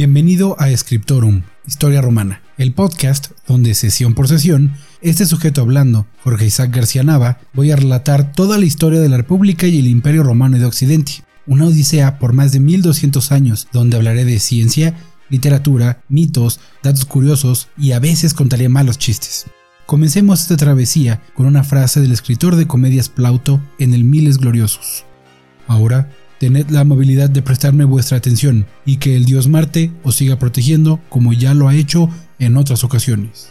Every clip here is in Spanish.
Bienvenido a Scriptorum, Historia Romana, el podcast donde sesión por sesión, este sujeto hablando, Jorge Isaac García Nava, voy a relatar toda la historia de la República y el Imperio Romano de Occidente, una odisea por más de 1200 años donde hablaré de ciencia, literatura, mitos, datos curiosos y a veces contaré malos chistes. Comencemos esta travesía con una frase del escritor de comedias Plauto en el Miles Gloriosos. Ahora, tened la amabilidad de prestarme vuestra atención y que el dios Marte os siga protegiendo como ya lo ha hecho en otras ocasiones.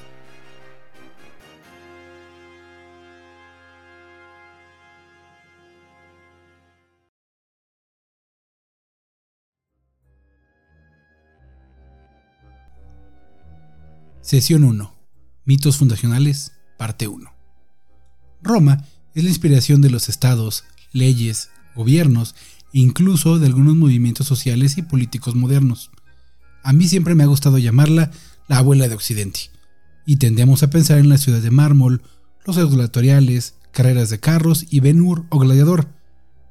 Sesión 1. Mitos fundacionales, parte 1. Roma es la inspiración de los estados, leyes, gobiernos incluso de algunos movimientos sociales y políticos modernos. A mí siempre me ha gustado llamarla la abuela de Occidente, y tendemos a pensar en la ciudad de mármol, los gladiatoriales, carreras de carros y Ben Hur o Gladiador,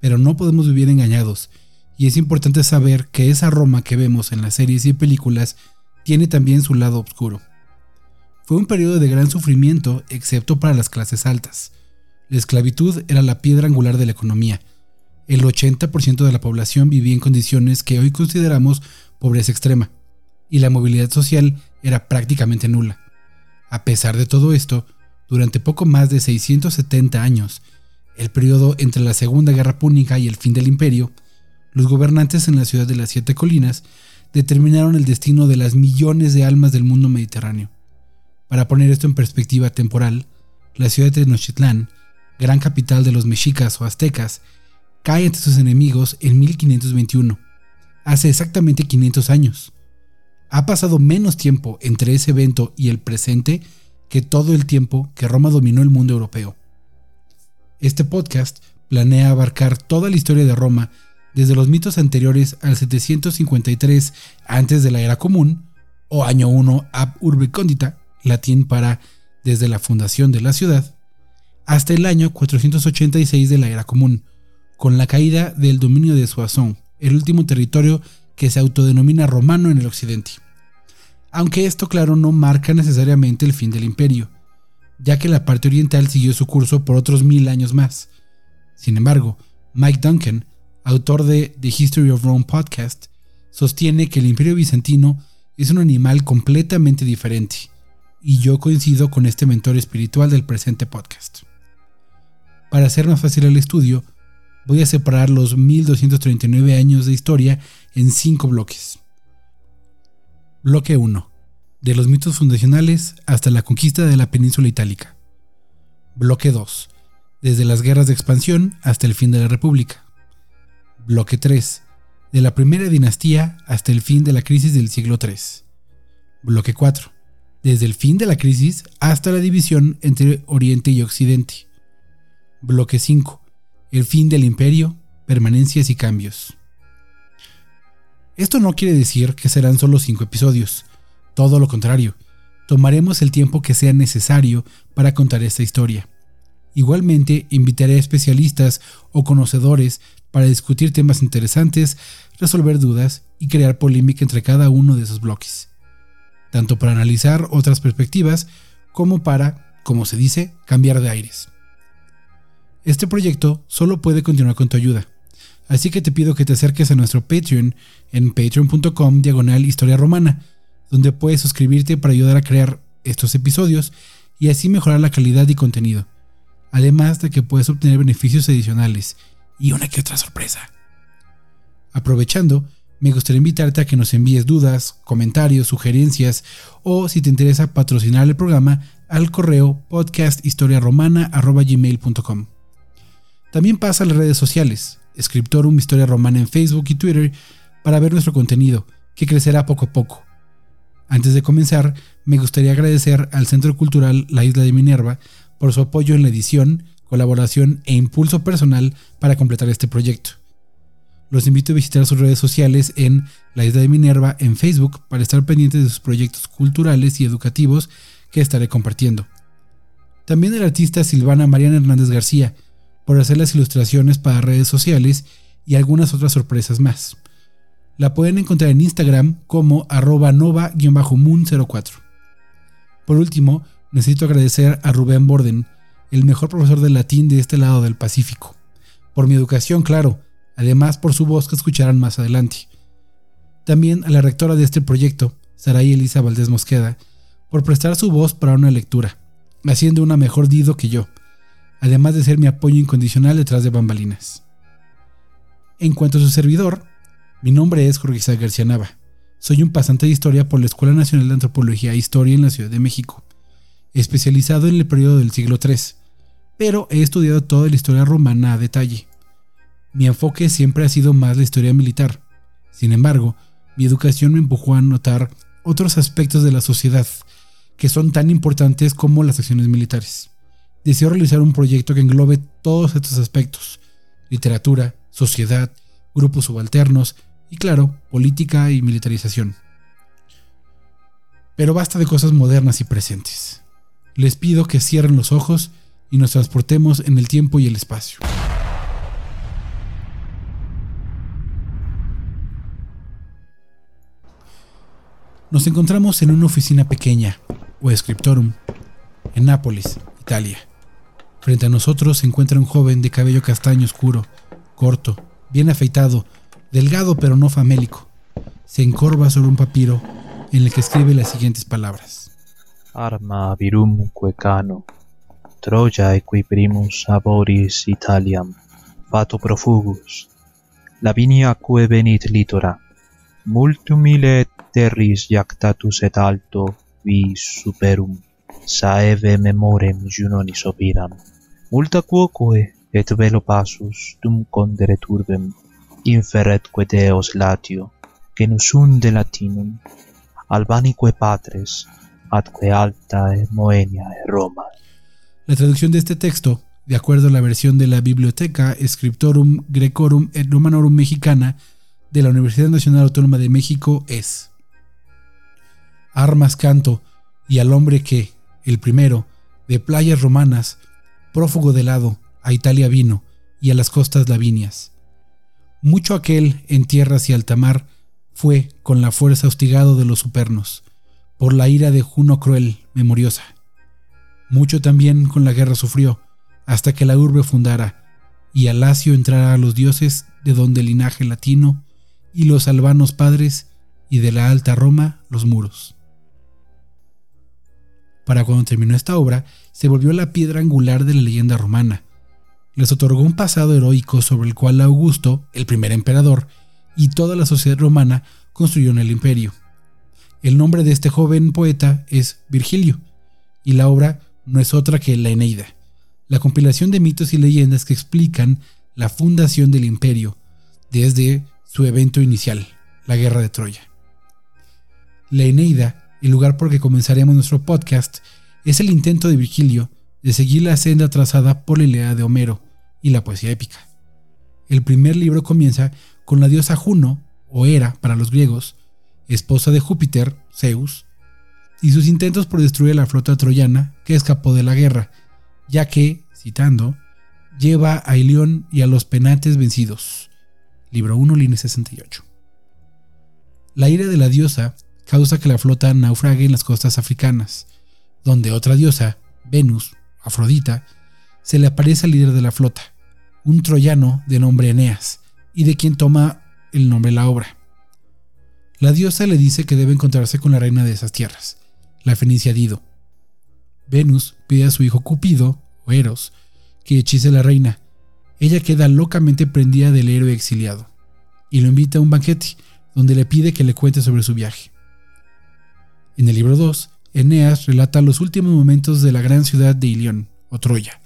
pero no podemos vivir engañados, y es importante saber que esa Roma que vemos en las series y películas tiene también su lado oscuro. Fue un periodo de gran sufrimiento, excepto para las clases altas. La esclavitud era la piedra angular de la economía. El 80% de la población vivía en condiciones que hoy consideramos pobreza extrema, y la movilidad social era prácticamente nula. A pesar de todo esto, durante poco más de 670 años, el periodo entre la Segunda Guerra Púnica y el fin del imperio, los gobernantes en la ciudad de las Siete Colinas determinaron el destino de las millones de almas del mundo mediterráneo. Para poner esto en perspectiva temporal, la ciudad de Tenochtitlán, gran capital de los mexicas o aztecas, cae ante sus enemigos en 1521, hace exactamente 500 años. Ha pasado menos tiempo entre ese evento y el presente que todo el tiempo que Roma dominó el mundo europeo. Este podcast planea abarcar toda la historia de Roma desde los mitos anteriores al 753 antes de la era común o año 1 ab urbe condita latín para desde la fundación de la ciudad, hasta el año 486 de la era común, con la caída del dominio de Soissons, el último territorio que se autodenomina romano en el occidente. Aunque esto claro no marca necesariamente el fin del imperio, ya que la parte oriental siguió su curso por otros mil años más. Sin embargo, Mike Duncan, autor de The History of Rome podcast, sostiene que el imperio bizantino es un animal completamente diferente, y yo coincido con este mentor espiritual del presente podcast. Para hacer más fácil el estudio, voy a separar los 1239 años de historia en cinco bloques. Bloque 1. De los mitos fundacionales hasta la conquista de la península itálica. Bloque 2. Desde las guerras de expansión hasta el fin de la República. Bloque 3. De la primera dinastía hasta el fin de la crisis del siglo III. Bloque 4 desde el fin de la crisis hasta la división entre Oriente y Occidente. Bloque 5. El fin del imperio, permanencias y cambios. Esto no quiere decir que serán solo 5 episodios, todo lo contrario, tomaremos el tiempo que sea necesario para contar esta historia. Igualmente, invitaré a especialistas o conocedores para discutir temas interesantes, resolver dudas y crear polémica entre cada uno de esos bloques tanto para analizar otras perspectivas como para, como se dice, cambiar de aires. Este proyecto solo puede continuar con tu ayuda, así que te pido que te acerques a nuestro Patreon en patreon.com diagonal historia romana, donde puedes suscribirte para ayudar a crear estos episodios y así mejorar la calidad y contenido, además de que puedes obtener beneficios adicionales y una que otra sorpresa. Aprovechando, me gustaría invitarte a que nos envíes dudas, comentarios, sugerencias o si te interesa patrocinar el programa al correo podcasthistoriaromana.gmail.com. También pasa a las redes sociales, Scriptorum Historia Romana en Facebook y Twitter para ver nuestro contenido, que crecerá poco a poco. Antes de comenzar, me gustaría agradecer al Centro Cultural La Isla de Minerva por su apoyo en la edición, colaboración e impulso personal para completar este proyecto. Los invito a visitar sus redes sociales en La Isla de Minerva en Facebook para estar pendientes de sus proyectos culturales y educativos que estaré compartiendo. También el artista Silvana Mariana Hernández García por hacer las ilustraciones para redes sociales y algunas otras sorpresas más. La pueden encontrar en Instagram como arroba nova-moon04. Por último, necesito agradecer a Rubén Borden, el mejor profesor de latín de este lado del Pacífico. Por mi educación, claro, además por su voz que escucharán más adelante. También a la rectora de este proyecto, Saray Elisa Valdés Mosqueda, por prestar su voz para una lectura, haciendo una mejor Dido que yo, además de ser mi apoyo incondicional detrás de bambalinas. En cuanto a su servidor, mi nombre es Jorge García Nava. Soy un pasante de historia por la Escuela Nacional de Antropología e Historia en la Ciudad de México, especializado en el periodo del siglo III, pero he estudiado toda la historia romana a detalle. Mi enfoque siempre ha sido más la historia militar. Sin embargo, mi educación me empujó a notar otros aspectos de la sociedad que son tan importantes como las acciones militares. Deseo realizar un proyecto que englobe todos estos aspectos, literatura, sociedad, grupos subalternos y claro, política y militarización. Pero basta de cosas modernas y presentes. Les pido que cierren los ojos y nos transportemos en el tiempo y el espacio. Nos encontramos en una oficina pequeña, o scriptorum, en Nápoles, Italia. Frente a nosotros se encuentra un joven de cabello castaño oscuro, corto, bien afeitado, delgado pero no famélico. Se encorva sobre un papiro en el que escribe las siguientes palabras. Arma virum cano, Troja equiprimus aboris Italiam, fato profugus, Lavinia que venit litora, multum ille terris jactatus et alto vi superum, saeve memorem junonis opiram, multa quoque et velo passus dum condere turbem inferetque Deos latio, genus unde latinum, albanique patres, atque alta e Moenia e Roma. La traducción de este texto, de acuerdo a la versión de la Biblioteca Scriptorum Grecorum et Romanorum Mexicana de la Universidad Nacional Autónoma de México, es Armas canto y al hombre que, el primero, de playas romanas, prófugo de lado, a Italia vino, y a las costas lavinias. Mucho aquel en tierras y altamar fue con la fuerza hostigado de los supernos, por la ira de Juno cruel, memoriosa. Mucho también con la guerra sufrió, hasta que la urbe fundara, y al Lacio entrara a los dioses de donde el linaje latino, y los albanos padres, y de la alta Roma los muros. Para cuando terminó esta obra, se volvió la piedra angular de la leyenda romana, les otorgó un pasado heroico sobre el cual Augusto, el primer emperador, y toda la sociedad romana construyeron el imperio. El nombre de este joven poeta es Virgilio, y la obra no es otra que la Eneida, la compilación de mitos y leyendas que explican la fundación del imperio desde su evento inicial, la guerra de Troya. La Eneida, el lugar por el que comenzaremos nuestro podcast, es el intento de Virgilio de seguir la senda trazada por la Ilíada de Homero, y la poesía épica. El primer libro comienza con la diosa Juno, o Hera para los griegos, esposa de Júpiter, Zeus, y sus intentos por destruir la flota troyana que escapó de la guerra, ya que, citando, lleva a Ilión y a los penates vencidos. Libro 1, línea 68. La ira de la diosa causa que la flota naufrague en las costas africanas, donde otra diosa, Venus, Afrodita, se le aparece al líder de la flota, un troyano de nombre Eneas, y de quien toma el nombre la obra. La diosa le dice que debe encontrarse con la reina de esas tierras, la fenicia Dido. Venus pide a su hijo Cupido, o Eros, que hechice a la reina. Ella queda locamente prendida del héroe exiliado, y lo invita a un banquete, donde le pide que le cuente sobre su viaje. En el libro 2, Eneas relata los últimos momentos de la gran ciudad de Ilión, o Troya,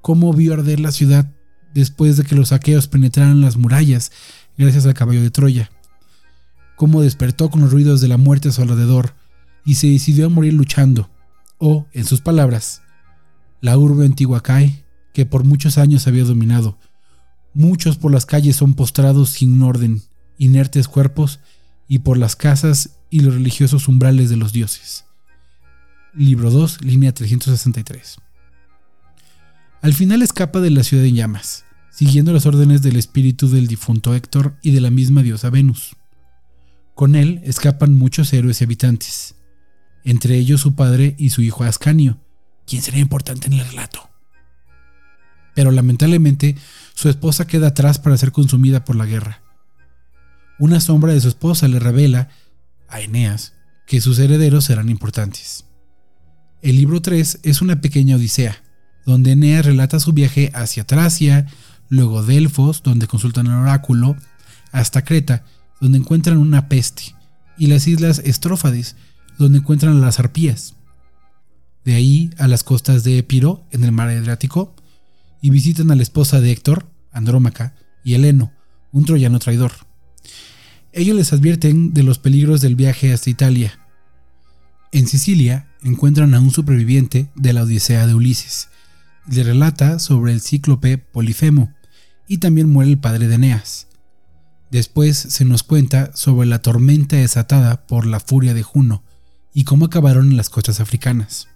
cómo vio arder la ciudad después de que los saqueos penetraran las murallas gracias al caballo de Troya, cómo despertó con los ruidos de la muerte a su alrededor y se decidió a morir luchando, o, en sus palabras, la urbe antigua cae, que por muchos años había dominado. Muchos por las calles son postrados sin orden, inertes cuerpos, y por las casas y los religiosos umbrales de los dioses. Libro 2, línea 363. Al final escapa de la ciudad en llamas, siguiendo las órdenes del espíritu del difunto Héctor y de la misma diosa Venus. Con él escapan muchos héroes y habitantes, entre ellos su padre y su hijo Ascanio, quien sería importante en el relato. Pero lamentablemente su esposa queda atrás para ser consumida por la guerra. Una sombra de su esposa le revela a Eneas que sus herederos serán importantes. El libro 3 es una pequeña odisea, donde Eneas relata su viaje hacia Tracia, luego Delfos, donde consultan el oráculo, hasta Creta, donde encuentran una peste, y las islas Estrófades, donde encuentran las arpías. De ahí a las costas de Epiro, en el mar Adriático, y visitan a la esposa de Héctor, Andrómaca, y Heleno, un troyano traidor. Ellos les advierten de los peligros del viaje hasta Italia. En Sicilia encuentran a un superviviente de la Odisea de Ulises, le relata sobre el cíclope Polifemo, y también muere el padre de Eneas. Después se nos cuenta sobre la tormenta desatada por la furia de Juno y cómo acabaron en las costas africanas.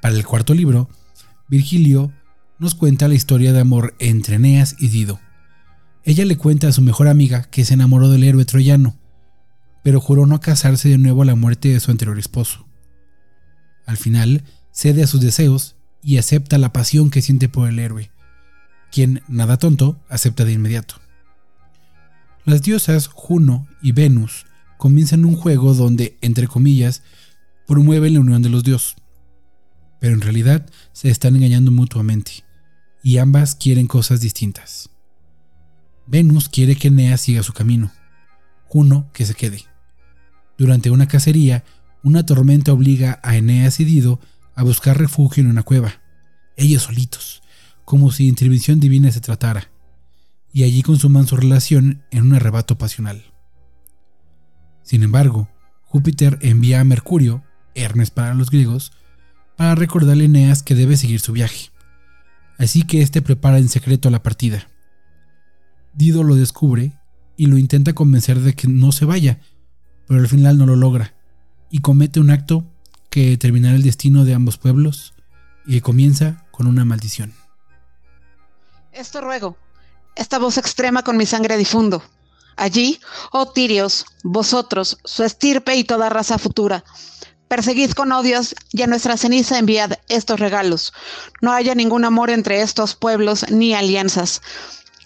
Para el cuarto libro, Virgilio nos cuenta la historia de amor entre Eneas y Dido. Ella le cuenta a su mejor amiga que se enamoró del héroe troyano, pero juró no casarse de nuevo a la muerte de su anterior esposo. Al final, cede a sus deseos y acepta la pasión que siente por el héroe, quien, nada tonto, acepta de inmediato. Las diosas Juno y Venus comienzan un juego donde, entre comillas, promueven la unión de los dioses. Pero en realidad se están engañando mutuamente, y ambas quieren cosas distintas. Venus quiere que Eneas siga su camino, Juno que se quede. Durante una cacería, una tormenta obliga a Eneas y Dido a buscar refugio en una cueva, ellos solitos, como si intervención divina se tratara y allí consuman su relación en un arrebato pasional. Sin embargo, Júpiter envía a Mercurio, Hermes para los griegos, para recordarle a Eneas que debe seguir su viaje. Así que éste prepara en secreto la partida. Dido lo descubre y lo intenta convencer de que no se vaya, pero al final no lo logra, y comete un acto que determinará el destino de ambos pueblos y que comienza con una maldición. Esto ruego, esta voz extrema con mi sangre difundo. Allí, oh tirios, vosotros, su estirpe y toda raza futura, perseguid con odios y a nuestra ceniza enviad estos regalos. No haya ningún amor entre estos pueblos ni alianzas.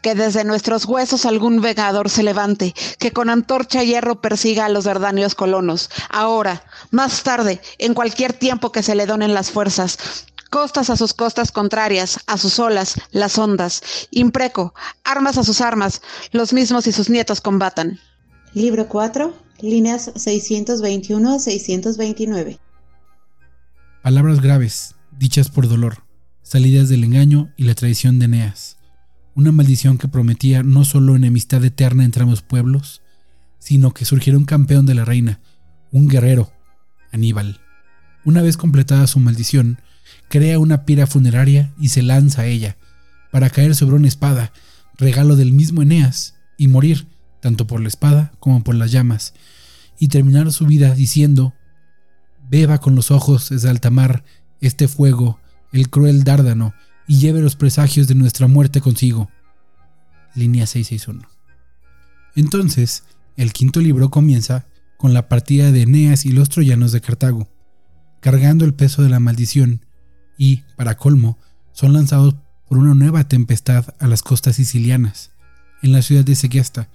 Que desde nuestros huesos algún vegador se levante, que con antorcha y hierro persiga a los verdanios colonos. Ahora, más tarde, en cualquier tiempo que se le donen las fuerzas, costas a sus costas contrarias, a sus olas, las ondas, impreco, armas a sus armas, los mismos y sus nietos combatan. Libro 4, líneas 621 a 629. Palabras graves, dichas por dolor, salidas del engaño y la traición de Eneas. Una maldición que prometía no solo enemistad eterna entre ambos pueblos, sino que surgiera un campeón de la reina, un guerrero, Aníbal. Una vez completada su maldición, crea una pira funeraria y se lanza a ella, para caer sobre una espada, regalo del mismo Eneas, y morir, tanto por la espada como por las llamas, y terminar su vida diciendo, Beba con los ojos desde alta mar este fuego, el cruel dárdano, y lleve los presagios de nuestra muerte consigo. Línea 661. Entonces, el quinto libro comienza con la partida de Eneas y los troyanos de Cartago, cargando el peso de la maldición y, para colmo, son lanzados por una nueva tempestad a las costas sicilianas, en la ciudad de Segesta.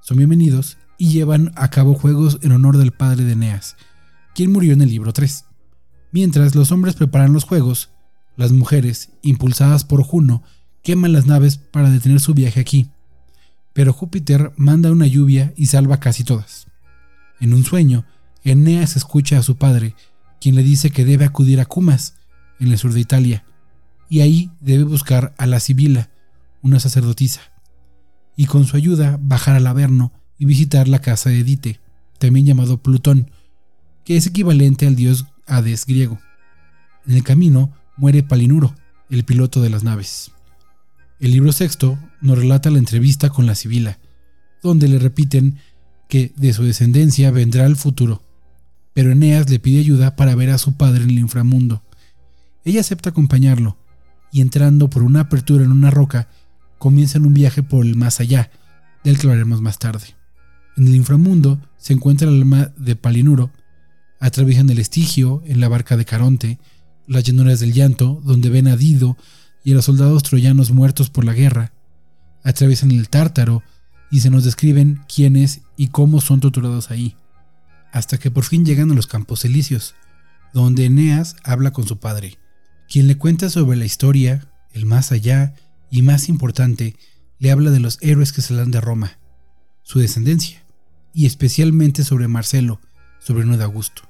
Son bienvenidos y llevan a cabo juegos en honor del padre de Eneas, quien murió en el libro 3. Mientras los hombres preparan los juegos, las mujeres, impulsadas por Juno, queman las naves para detener su viaje aquí. Pero Júpiter manda una lluvia y salva casi todas. En un sueño, Eneas escucha a su padre, quien le dice que debe acudir a Cumas, en el sur de Italia, y ahí debe buscar a la Sibila, una sacerdotisa, y con su ayuda bajar al Averno y visitar la casa de Dite, también llamado Plutón, que es equivalente al dios Hades griego. En el camino muere Palinuro, el piloto de las naves. El libro sexto nos relata la entrevista con la Sibila, donde le repiten que de su descendencia vendrá el futuro, pero Eneas le pide ayuda para ver a su padre en el inframundo, ella acepta acompañarlo, y entrando por una apertura en una roca, comienzan un viaje por el más allá, del que hablaremos más tarde. En el inframundo se encuentra el alma de Palinuro. Atraviesan el Estigio en la barca de Caronte, las llanuras del llanto, donde ven a Dido y a los soldados troyanos muertos por la guerra. Atraviesan el Tártaro y se nos describen quiénes y cómo son torturados ahí, hasta que por fin llegan a los Campos Elíseos, donde Eneas habla con su padre, quien le cuenta sobre la historia, el más allá y más importante, le habla de los héroes que dan de Roma, su descendencia, y especialmente sobre Marcelo, sobrino de Augusto.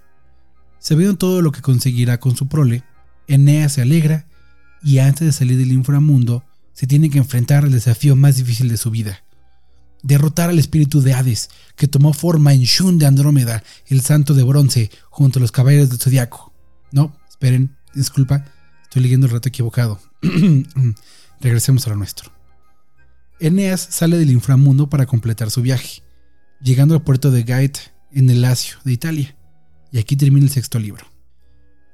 Sabiendo todo lo que conseguirá con su prole, Eneas se alegra y antes de salir del inframundo se tiene que enfrentar al desafío más difícil de su vida. Derrotar al espíritu de Hades, que tomó forma en Shun de Andrómeda, el santo de bronce, junto a los caballeros del zodiaco. No, esperen, disculpa, estoy leyendo el rato equivocado. Regresemos a lo nuestro. Eneas sale del inframundo para completar su viaje, llegando al puerto de Gaeta, en el Lacio de Italia. Y aquí termina el sexto libro.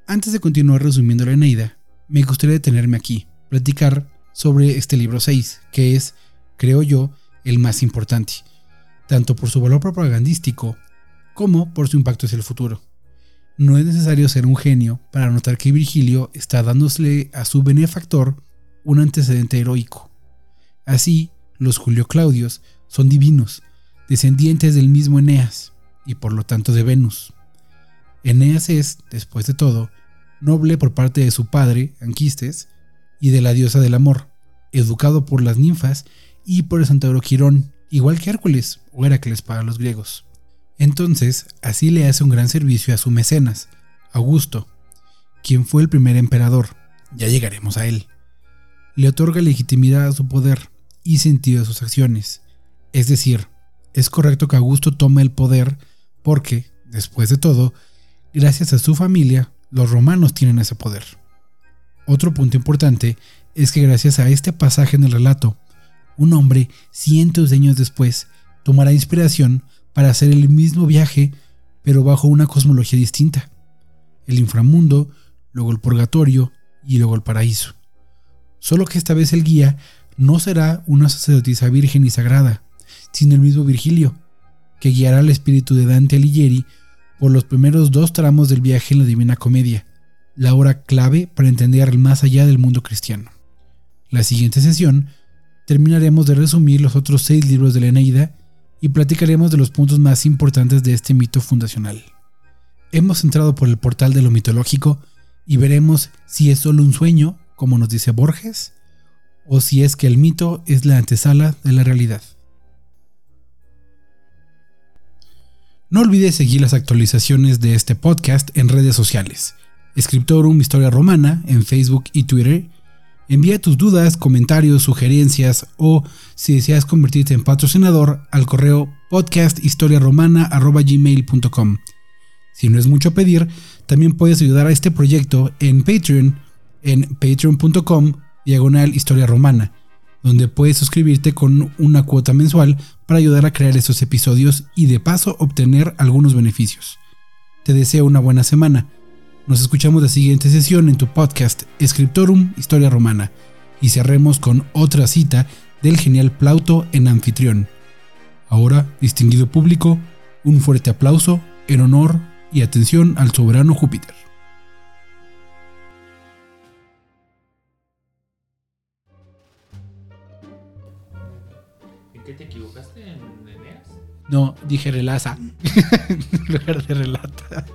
Antes de continuar resumiendo la Eneida, me gustaría detenerme aquí, platicar sobre este libro 6, que es, creo yo, el más importante, tanto por su valor propagandístico como por su impacto hacia el futuro. No es necesario ser un genio para notar que Virgilio está dándole a su benefactor un antecedente heroico. Así, los Julio Claudios son divinos, descendientes del mismo Eneas, y por lo tanto de Venus. Eneas es, después de todo, noble por parte de su padre, Anquistes, y de la diosa del amor, educado por las ninfas y por el centauro Quirón, igual que Hércules o Heracles para los griegos. Entonces, así le hace un gran servicio a su mecenas, Augusto, quien fue el primer emperador, ya llegaremos a él. Le otorga legitimidad a su poder y sentido a sus acciones, es decir, es correcto que Augusto tome el poder porque, después de todo, gracias a su familia, los romanos tienen ese poder. Otro punto importante es que gracias a este pasaje en el relato, un hombre, cientos de años después, tomará inspiración para hacer el mismo viaje, pero bajo una cosmología distinta. El inframundo, luego el purgatorio y luego el paraíso. Solo que esta vez el guía no será una sacerdotisa virgen y sagrada, sino el mismo Virgilio, que guiará al espíritu de Dante Alighieri por los primeros dos tramos del viaje en la Divina Comedia, la hora clave para entender el más allá del mundo cristiano. La siguiente sesión terminaremos de resumir los otros seis libros de la Eneida y platicaremos de los puntos más importantes de este mito fundacional. Hemos entrado por el portal de lo mitológico y veremos si es solo un sueño, como nos dice Borges, o si es que el mito es la antesala de la realidad. No olvides seguir las actualizaciones de este podcast en redes sociales. Escriptorum Historia Romana en Facebook y Twitter. Envía tus dudas, comentarios, sugerencias o si deseas convertirte en patrocinador al correo podcasthistoriaromana.gmail.com. Si no es mucho pedir, también puedes ayudar a este proyecto en Patreon en patreon.com diagonal historia romana donde puedes suscribirte con una cuota mensual para ayudar a crear estos episodios y de paso obtener algunos beneficios. Te deseo una buena semana. Nos escuchamos la siguiente sesión en tu podcast Scriptorum Historia Romana y cerremos con otra cita del genial Plauto en anfitrión. Ahora, distinguido público, un fuerte aplauso en honor y atención al soberano Júpiter. No, dije relaza en lugar de relata.